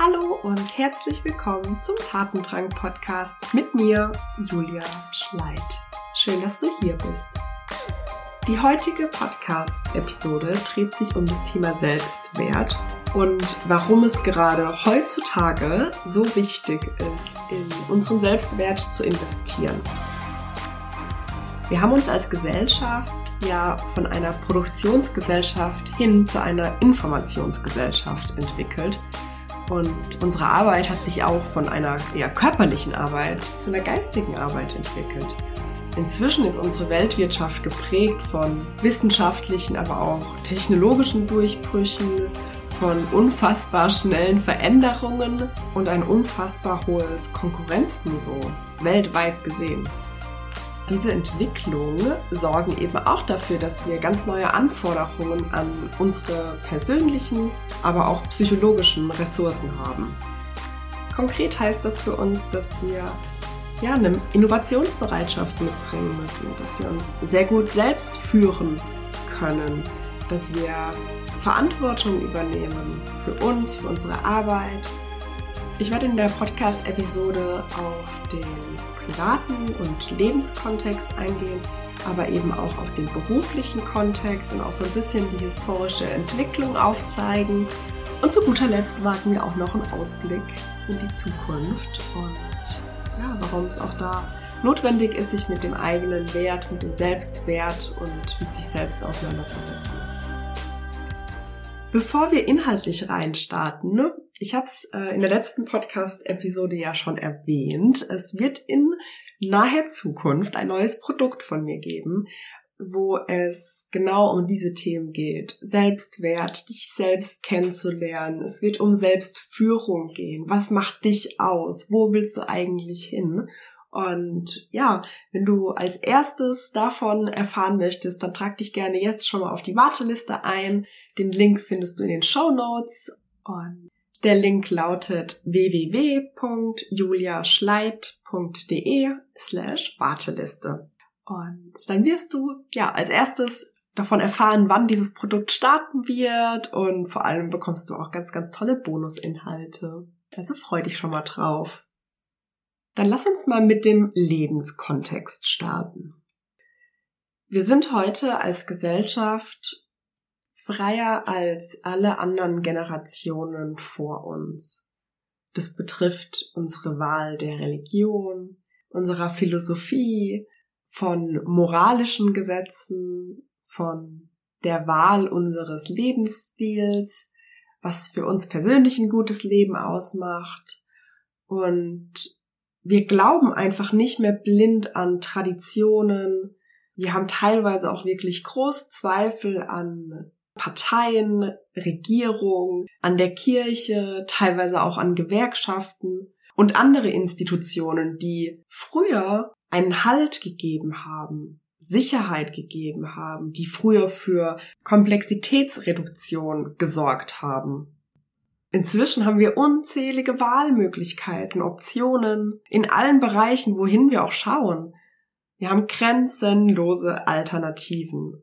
Hallo und herzlich willkommen zum Tatendrang Podcast mit mir, Julia Schleit. Schön, dass du hier bist. Die heutige Podcast-Episode dreht sich um das Thema Selbstwert und warum es gerade heutzutage so wichtig ist, in unseren Selbstwert zu investieren. Wir haben uns als Gesellschaft ja von einer Produktionsgesellschaft hin zu einer Informationsgesellschaft entwickelt. Und unsere Arbeit hat sich auch von einer eher körperlichen Arbeit zu einer geistigen Arbeit entwickelt. Inzwischen ist unsere Weltwirtschaft geprägt von wissenschaftlichen, aber auch technologischen Durchbrüchen, von unfassbar schnellen Veränderungen und ein unfassbar hohes Konkurrenzniveau, weltweit gesehen. Diese Entwicklungen sorgen eben auch dafür, dass wir ganz neue Anforderungen an unsere persönlichen, aber auch psychologischen Ressourcen haben. Konkret heißt das für uns, dass wir ja, eine Innovationsbereitschaft mitbringen müssen, dass wir uns sehr gut selbst führen können, dass wir Verantwortung übernehmen für uns, für unsere Arbeit. Ich werde in der Podcast-Episode auf den privaten und Lebenskontext eingehen, aber eben auch auf den beruflichen Kontext und auch so ein bisschen die historische Entwicklung aufzeigen. Und zu guter Letzt wagen wir auch noch einen Ausblick in die Zukunft und ja, warum es auch da notwendig ist, sich mit dem eigenen Wert, mit dem Selbstwert und mit sich selbst auseinanderzusetzen. Bevor wir inhaltlich reinstarten, ich habe es äh, in der letzten Podcast-Episode ja schon erwähnt, es wird in naher Zukunft ein neues Produkt von mir geben, wo es genau um diese Themen geht. Selbstwert, dich selbst kennenzulernen. Es wird um Selbstführung gehen. Was macht dich aus? Wo willst du eigentlich hin? Und ja, wenn du als erstes davon erfahren möchtest, dann trag dich gerne jetzt schon mal auf die Warteliste ein. Den Link findest du in den Show Notes. Und der Link lautet www.juliaschleit.de slash Warteliste. Und dann wirst du ja als erstes davon erfahren, wann dieses Produkt starten wird und vor allem bekommst du auch ganz, ganz tolle Bonusinhalte. Also freu dich schon mal drauf. Dann lass uns mal mit dem Lebenskontext starten. Wir sind heute als Gesellschaft freier als alle anderen Generationen vor uns. Das betrifft unsere Wahl der Religion, unserer Philosophie, von moralischen Gesetzen, von der Wahl unseres Lebensstils, was für uns persönlich ein gutes Leben ausmacht und wir glauben einfach nicht mehr blind an Traditionen. Wir haben teilweise auch wirklich große Zweifel an Parteien, Regierung, an der Kirche, teilweise auch an Gewerkschaften und andere Institutionen, die früher einen Halt gegeben haben, Sicherheit gegeben haben, die früher für Komplexitätsreduktion gesorgt haben. Inzwischen haben wir unzählige Wahlmöglichkeiten, Optionen in allen Bereichen, wohin wir auch schauen. Wir haben grenzenlose Alternativen.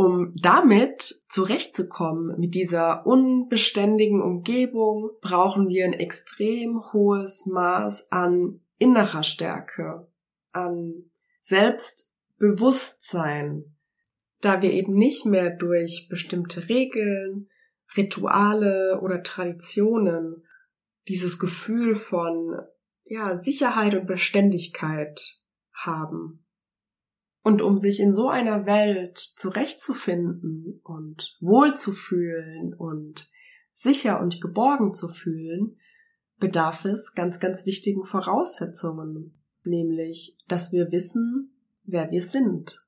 Um damit zurechtzukommen mit dieser unbeständigen Umgebung, brauchen wir ein extrem hohes Maß an innerer Stärke, an Selbstbewusstsein, da wir eben nicht mehr durch bestimmte Regeln, Rituale oder Traditionen dieses Gefühl von ja, Sicherheit und Beständigkeit haben. Und um sich in so einer Welt zurechtzufinden und wohlzufühlen und sicher und geborgen zu fühlen, bedarf es ganz, ganz wichtigen Voraussetzungen, nämlich, dass wir wissen, wer wir sind,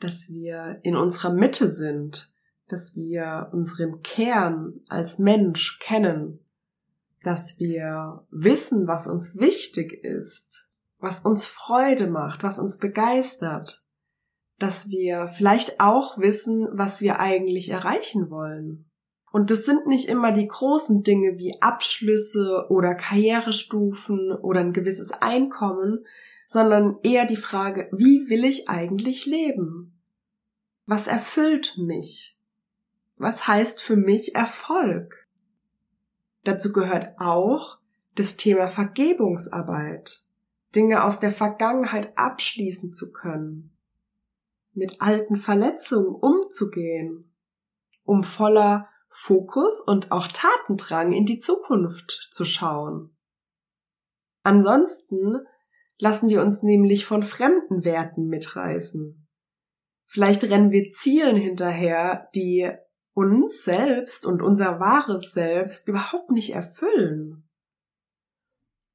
dass wir in unserer Mitte sind, dass wir unseren Kern als Mensch kennen, dass wir wissen, was uns wichtig ist, was uns Freude macht, was uns begeistert, dass wir vielleicht auch wissen, was wir eigentlich erreichen wollen. Und das sind nicht immer die großen Dinge wie Abschlüsse oder Karrierestufen oder ein gewisses Einkommen, sondern eher die Frage, wie will ich eigentlich leben? Was erfüllt mich? Was heißt für mich Erfolg? Dazu gehört auch das Thema Vergebungsarbeit, Dinge aus der Vergangenheit abschließen zu können, mit alten Verletzungen umzugehen, um voller Fokus und auch Tatendrang in die Zukunft zu schauen. Ansonsten lassen wir uns nämlich von fremden Werten mitreißen. Vielleicht rennen wir Zielen hinterher, die uns selbst und unser wahres Selbst überhaupt nicht erfüllen.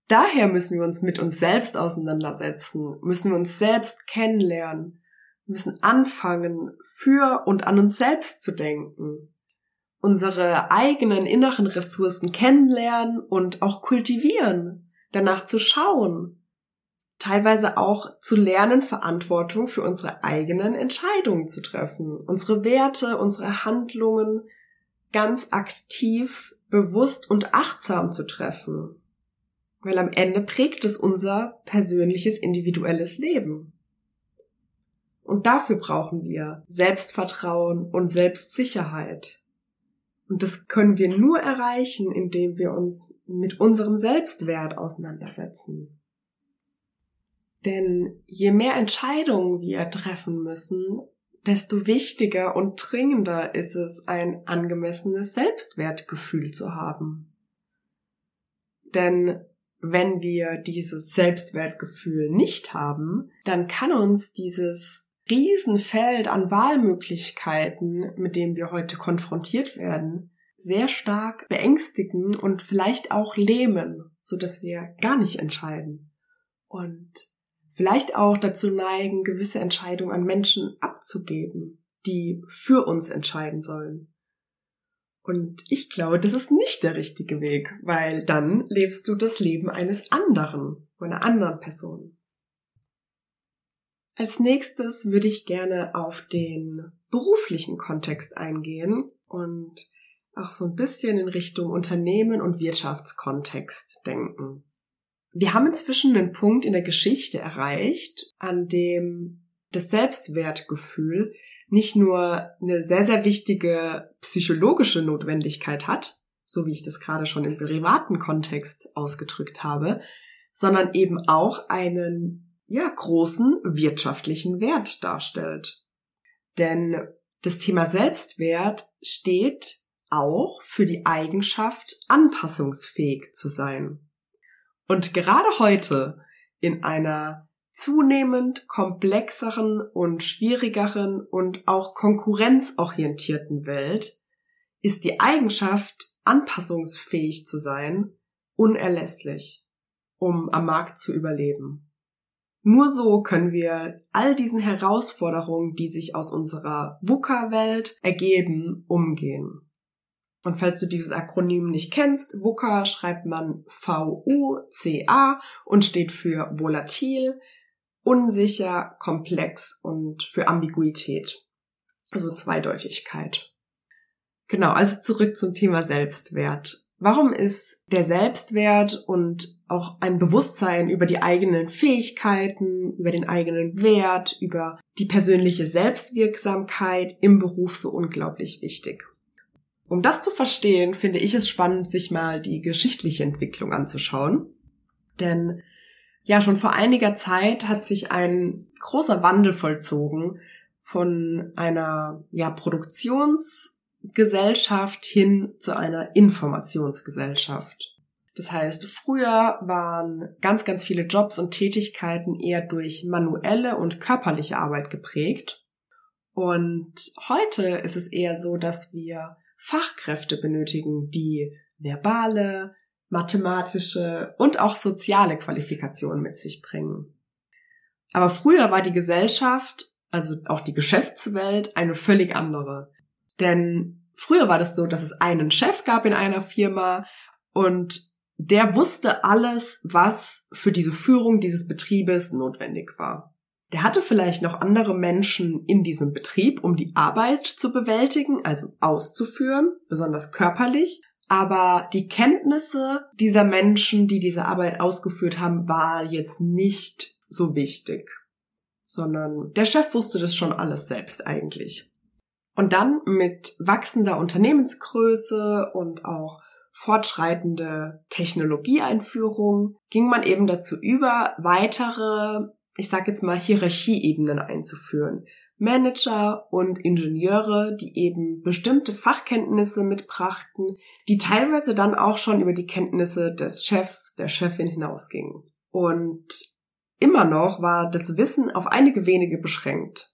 Daher müssen wir uns mit uns selbst auseinandersetzen, müssen wir uns selbst kennenlernen, müssen anfangen, für und an uns selbst zu denken, unsere eigenen inneren Ressourcen kennenlernen und auch kultivieren, danach zu schauen, teilweise auch zu lernen, Verantwortung für unsere eigenen Entscheidungen zu treffen, unsere Werte, unsere Handlungen ganz aktiv, bewusst und achtsam zu treffen. Weil am Ende prägt es unser persönliches, individuelles Leben. Und dafür brauchen wir Selbstvertrauen und Selbstsicherheit. Und das können wir nur erreichen, indem wir uns mit unserem Selbstwert auseinandersetzen. Denn je mehr Entscheidungen wir treffen müssen, desto wichtiger und dringender ist es, ein angemessenes Selbstwertgefühl zu haben. Denn wenn wir dieses Selbstwertgefühl nicht haben, dann kann uns dieses Riesenfeld an Wahlmöglichkeiten, mit dem wir heute konfrontiert werden, sehr stark beängstigen und vielleicht auch lähmen, so dass wir gar nicht entscheiden. Und vielleicht auch dazu neigen, gewisse Entscheidungen an Menschen abzugeben, die für uns entscheiden sollen. Und ich glaube, das ist nicht der richtige Weg, weil dann lebst du das Leben eines anderen, einer anderen Person. Als nächstes würde ich gerne auf den beruflichen Kontext eingehen und auch so ein bisschen in Richtung Unternehmen und Wirtschaftskontext denken. Wir haben inzwischen einen Punkt in der Geschichte erreicht, an dem das Selbstwertgefühl nicht nur eine sehr, sehr wichtige psychologische Notwendigkeit hat, so wie ich das gerade schon im privaten Kontext ausgedrückt habe, sondern eben auch einen, ja, großen wirtschaftlichen Wert darstellt. Denn das Thema Selbstwert steht auch für die Eigenschaft, anpassungsfähig zu sein. Und gerade heute in einer zunehmend komplexeren und schwierigeren und auch konkurrenzorientierten Welt ist die Eigenschaft, anpassungsfähig zu sein, unerlässlich, um am Markt zu überleben. Nur so können wir all diesen Herausforderungen, die sich aus unserer VUCA-Welt ergeben, umgehen. Und falls du dieses Akronym nicht kennst, VUCA schreibt man V-U-C-A und steht für volatil, unsicher, komplex und für Ambiguität. Also Zweideutigkeit. Genau, also zurück zum Thema Selbstwert. Warum ist der Selbstwert und auch ein Bewusstsein über die eigenen Fähigkeiten, über den eigenen Wert, über die persönliche Selbstwirksamkeit im Beruf so unglaublich wichtig? Um das zu verstehen, finde ich es spannend, sich mal die geschichtliche Entwicklung anzuschauen. Denn ja, schon vor einiger Zeit hat sich ein großer Wandel vollzogen von einer ja, Produktionsgesellschaft hin zu einer Informationsgesellschaft. Das heißt, früher waren ganz, ganz viele Jobs und Tätigkeiten eher durch manuelle und körperliche Arbeit geprägt. Und heute ist es eher so, dass wir Fachkräfte benötigen, die verbale, mathematische und auch soziale Qualifikationen mit sich bringen. Aber früher war die Gesellschaft, also auch die Geschäftswelt, eine völlig andere. Denn früher war das so, dass es einen Chef gab in einer Firma und der wusste alles, was für diese Führung dieses Betriebes notwendig war. Der hatte vielleicht noch andere Menschen in diesem Betrieb, um die Arbeit zu bewältigen, also auszuführen, besonders körperlich. Aber die Kenntnisse dieser Menschen, die diese Arbeit ausgeführt haben, war jetzt nicht so wichtig, sondern der Chef wusste das schon alles selbst eigentlich. Und dann mit wachsender Unternehmensgröße und auch fortschreitende Technologieeinführung ging man eben dazu über, weitere, ich sage jetzt mal, Hierarchieebenen einzuführen. Manager und Ingenieure, die eben bestimmte Fachkenntnisse mitbrachten, die teilweise dann auch schon über die Kenntnisse des Chefs, der Chefin hinausgingen. Und immer noch war das Wissen auf einige wenige beschränkt.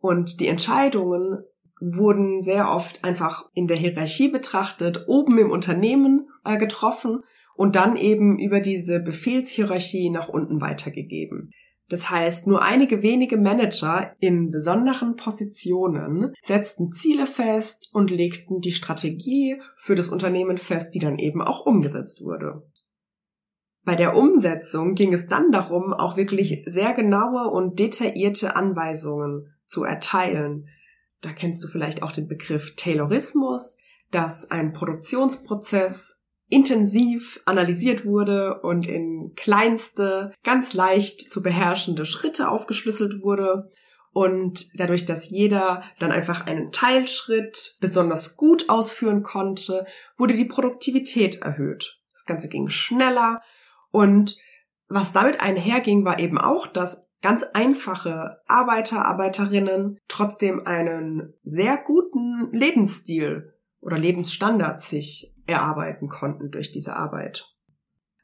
Und die Entscheidungen wurden sehr oft einfach in der Hierarchie betrachtet, oben im Unternehmen äh, getroffen und dann eben über diese Befehlshierarchie nach unten weitergegeben. Das heißt, nur einige wenige Manager in besonderen Positionen setzten Ziele fest und legten die Strategie für das Unternehmen fest, die dann eben auch umgesetzt wurde. Bei der Umsetzung ging es dann darum, auch wirklich sehr genaue und detaillierte Anweisungen zu erteilen, da kennst du vielleicht auch den Begriff Taylorismus, dass ein Produktionsprozess intensiv analysiert wurde und in kleinste, ganz leicht zu beherrschende Schritte aufgeschlüsselt wurde. Und dadurch, dass jeder dann einfach einen Teilschritt besonders gut ausführen konnte, wurde die Produktivität erhöht. Das Ganze ging schneller und was damit einherging, war eben auch, dass ganz einfache Arbeiter, Arbeiterinnen trotzdem einen sehr guten Lebensstil oder Lebensstandard sich erarbeiten konnten durch diese Arbeit.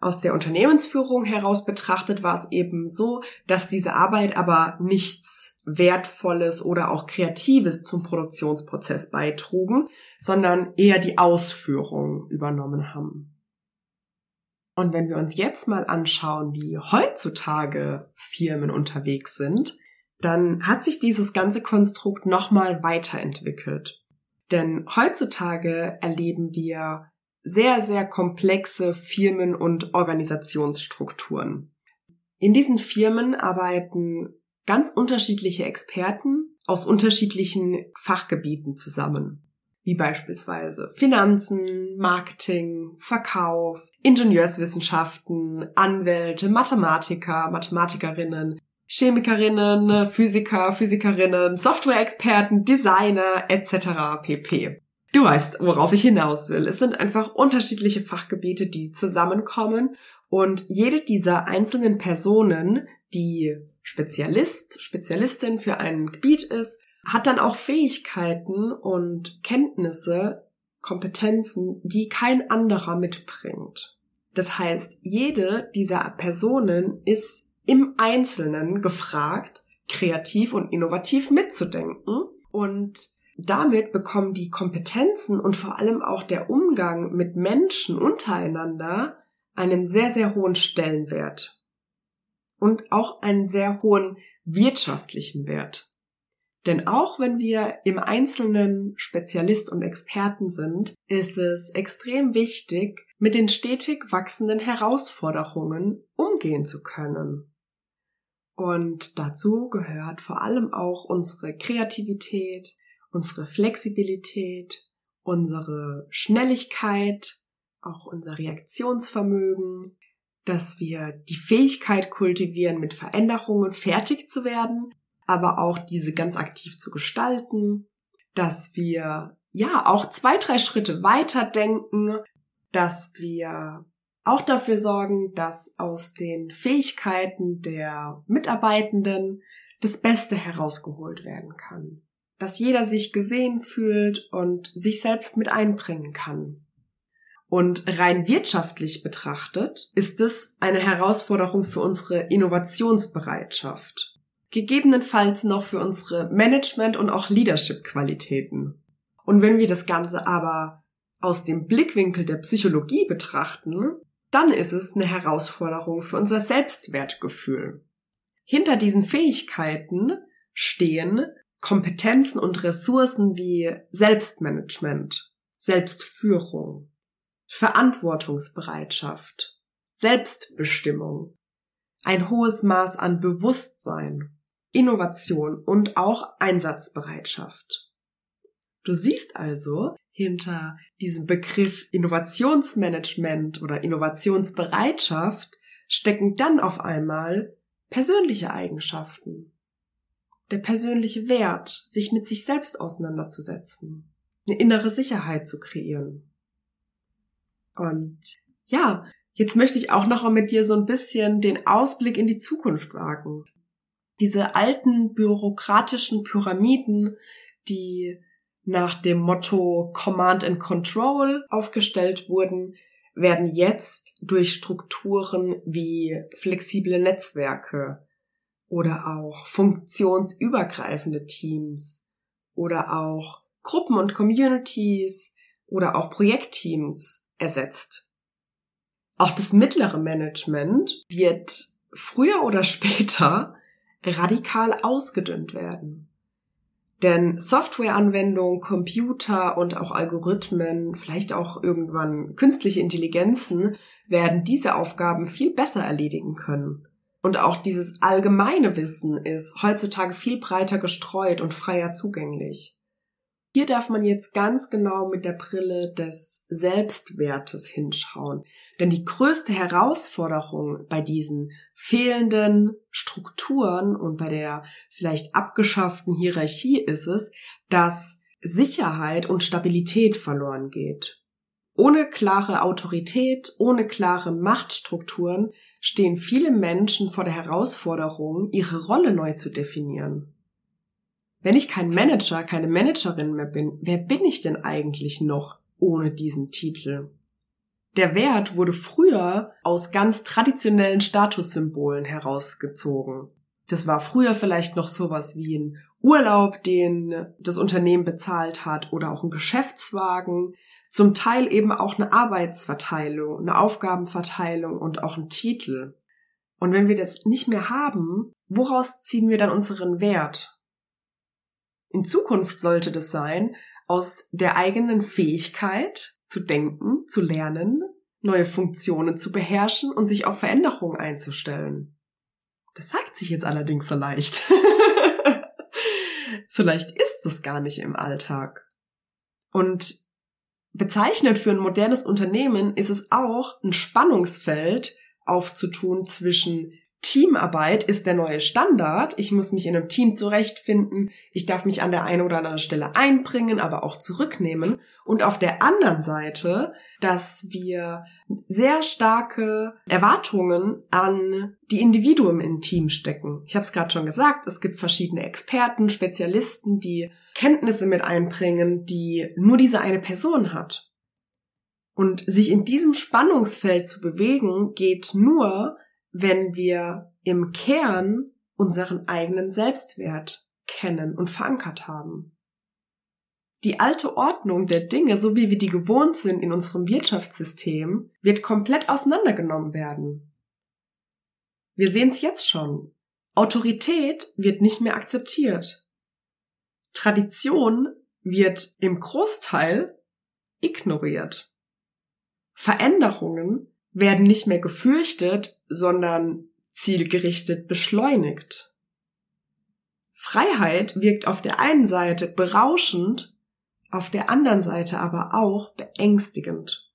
Aus der Unternehmensführung heraus betrachtet war es eben so, dass diese Arbeit aber nichts Wertvolles oder auch Kreatives zum Produktionsprozess beitrugen, sondern eher die Ausführung übernommen haben. Und wenn wir uns jetzt mal anschauen, wie heutzutage Firmen unterwegs sind, dann hat sich dieses ganze Konstrukt nochmal weiterentwickelt. Denn heutzutage erleben wir sehr, sehr komplexe Firmen- und Organisationsstrukturen. In diesen Firmen arbeiten ganz unterschiedliche Experten aus unterschiedlichen Fachgebieten zusammen wie beispielsweise Finanzen, Marketing, Verkauf, Ingenieurswissenschaften, Anwälte, Mathematiker, Mathematikerinnen, Chemikerinnen, Physiker, Physikerinnen, Softwareexperten, Designer etc. pp. Du weißt, worauf ich hinaus will. Es sind einfach unterschiedliche Fachgebiete, die zusammenkommen und jede dieser einzelnen Personen, die Spezialist, Spezialistin für ein Gebiet ist, hat dann auch Fähigkeiten und Kenntnisse, Kompetenzen, die kein anderer mitbringt. Das heißt, jede dieser Personen ist im Einzelnen gefragt, kreativ und innovativ mitzudenken und damit bekommen die Kompetenzen und vor allem auch der Umgang mit Menschen untereinander einen sehr, sehr hohen Stellenwert und auch einen sehr hohen wirtschaftlichen Wert. Denn auch wenn wir im Einzelnen Spezialist und Experten sind, ist es extrem wichtig, mit den stetig wachsenden Herausforderungen umgehen zu können. Und dazu gehört vor allem auch unsere Kreativität, unsere Flexibilität, unsere Schnelligkeit, auch unser Reaktionsvermögen, dass wir die Fähigkeit kultivieren, mit Veränderungen fertig zu werden, aber auch diese ganz aktiv zu gestalten, dass wir ja auch zwei, drei Schritte weiter denken, dass wir auch dafür sorgen, dass aus den Fähigkeiten der Mitarbeitenden das Beste herausgeholt werden kann. Dass jeder sich gesehen fühlt und sich selbst mit einbringen kann. Und rein wirtschaftlich betrachtet ist es eine Herausforderung für unsere Innovationsbereitschaft gegebenenfalls noch für unsere Management- und auch Leadership-Qualitäten. Und wenn wir das Ganze aber aus dem Blickwinkel der Psychologie betrachten, dann ist es eine Herausforderung für unser Selbstwertgefühl. Hinter diesen Fähigkeiten stehen Kompetenzen und Ressourcen wie Selbstmanagement, Selbstführung, Verantwortungsbereitschaft, Selbstbestimmung, ein hohes Maß an Bewusstsein, Innovation und auch Einsatzbereitschaft. Du siehst also, hinter diesem Begriff Innovationsmanagement oder Innovationsbereitschaft stecken dann auf einmal persönliche Eigenschaften. Der persönliche Wert, sich mit sich selbst auseinanderzusetzen, eine innere Sicherheit zu kreieren. Und ja, jetzt möchte ich auch noch mit dir so ein bisschen den Ausblick in die Zukunft wagen. Diese alten bürokratischen Pyramiden, die nach dem Motto Command and Control aufgestellt wurden, werden jetzt durch Strukturen wie flexible Netzwerke oder auch funktionsübergreifende Teams oder auch Gruppen und Communities oder auch Projektteams ersetzt. Auch das mittlere Management wird früher oder später radikal ausgedünnt werden. Denn Softwareanwendungen, Computer und auch Algorithmen, vielleicht auch irgendwann künstliche Intelligenzen, werden diese Aufgaben viel besser erledigen können. Und auch dieses allgemeine Wissen ist heutzutage viel breiter gestreut und freier zugänglich. Hier darf man jetzt ganz genau mit der Brille des Selbstwertes hinschauen. Denn die größte Herausforderung bei diesen fehlenden Strukturen und bei der vielleicht abgeschafften Hierarchie ist es, dass Sicherheit und Stabilität verloren geht. Ohne klare Autorität, ohne klare Machtstrukturen stehen viele Menschen vor der Herausforderung, ihre Rolle neu zu definieren. Wenn ich kein Manager, keine Managerin mehr bin, wer bin ich denn eigentlich noch ohne diesen Titel? Der Wert wurde früher aus ganz traditionellen Statussymbolen herausgezogen. Das war früher vielleicht noch sowas wie ein Urlaub, den das Unternehmen bezahlt hat oder auch ein Geschäftswagen, zum Teil eben auch eine Arbeitsverteilung, eine Aufgabenverteilung und auch ein Titel. Und wenn wir das nicht mehr haben, woraus ziehen wir dann unseren Wert? In Zukunft sollte das sein, aus der eigenen Fähigkeit zu denken, zu lernen, neue Funktionen zu beherrschen und sich auf Veränderungen einzustellen. Das sagt sich jetzt allerdings so leicht. so leicht ist es gar nicht im Alltag. Und bezeichnend für ein modernes Unternehmen ist es auch, ein Spannungsfeld aufzutun zwischen Teamarbeit ist der neue Standard. Ich muss mich in einem Team zurechtfinden. Ich darf mich an der einen oder anderen Stelle einbringen, aber auch zurücknehmen. Und auf der anderen Seite, dass wir sehr starke Erwartungen an die Individuen im Team stecken. Ich habe es gerade schon gesagt, es gibt verschiedene Experten, Spezialisten, die Kenntnisse mit einbringen, die nur diese eine Person hat. Und sich in diesem Spannungsfeld zu bewegen, geht nur, wenn wir im Kern unseren eigenen Selbstwert kennen und verankert haben. Die alte Ordnung der Dinge, so wie wir die gewohnt sind in unserem Wirtschaftssystem, wird komplett auseinandergenommen werden. Wir sehen es jetzt schon. Autorität wird nicht mehr akzeptiert. Tradition wird im Großteil ignoriert. Veränderungen werden nicht mehr gefürchtet, sondern zielgerichtet beschleunigt. Freiheit wirkt auf der einen Seite berauschend, auf der anderen Seite aber auch beängstigend.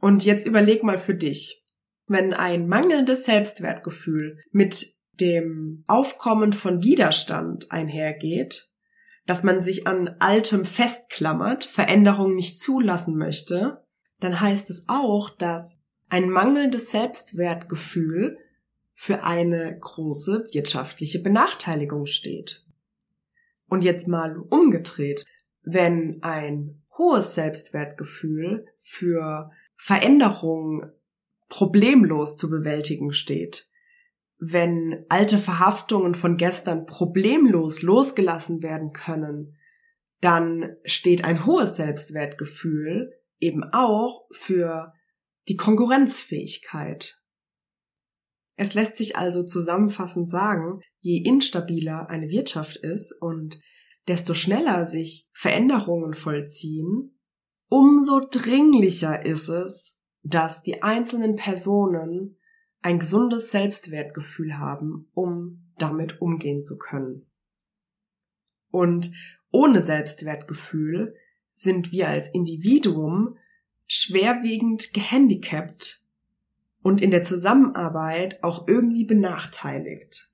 Und jetzt überleg mal für dich, wenn ein mangelndes Selbstwertgefühl mit dem Aufkommen von Widerstand einhergeht, dass man sich an Altem festklammert, Veränderungen nicht zulassen möchte, dann heißt es auch, dass ein mangelndes Selbstwertgefühl für eine große wirtschaftliche Benachteiligung steht. Und jetzt mal umgedreht, wenn ein hohes Selbstwertgefühl für Veränderungen problemlos zu bewältigen steht, wenn alte Verhaftungen von gestern problemlos losgelassen werden können, dann steht ein hohes Selbstwertgefühl eben auch für die Konkurrenzfähigkeit. Es lässt sich also zusammenfassend sagen, je instabiler eine Wirtschaft ist und desto schneller sich Veränderungen vollziehen, umso dringlicher ist es, dass die einzelnen Personen ein gesundes Selbstwertgefühl haben, um damit umgehen zu können. Und ohne Selbstwertgefühl sind wir als Individuum schwerwiegend gehandicapt und in der Zusammenarbeit auch irgendwie benachteiligt.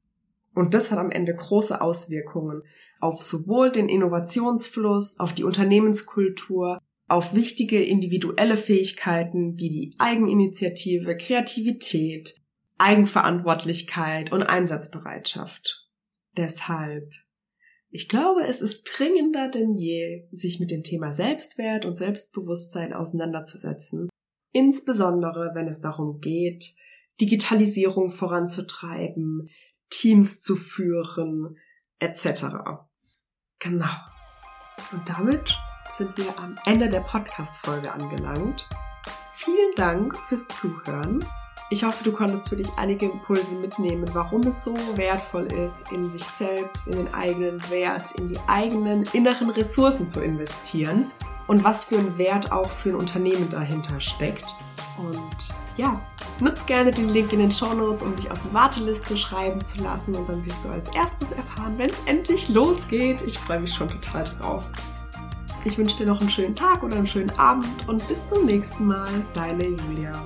Und das hat am Ende große Auswirkungen auf sowohl den Innovationsfluss, auf die Unternehmenskultur, auf wichtige individuelle Fähigkeiten wie die Eigeninitiative, Kreativität, Eigenverantwortlichkeit und Einsatzbereitschaft. Deshalb, ich glaube, es ist dringender denn je, sich mit dem Thema Selbstwert und Selbstbewusstsein auseinanderzusetzen, insbesondere wenn es darum geht, Digitalisierung voranzutreiben, Teams zu führen, etc. Genau. Und damit sind wir am Ende der Podcast-Folge angelangt. Vielen Dank fürs Zuhören. Ich hoffe, du konntest für dich einige Impulse mitnehmen, warum es so wertvoll ist, in sich selbst, in den eigenen Wert, in die eigenen inneren Ressourcen zu investieren und was für ein Wert auch für ein Unternehmen dahinter steckt. Und ja, nutz gerne den Link in den Show Notes, um dich auf die Warteliste schreiben zu lassen und dann wirst du als erstes erfahren, wenn es endlich losgeht. Ich freue mich schon total drauf. Ich wünsche dir noch einen schönen Tag oder einen schönen Abend und bis zum nächsten Mal, deine Julia.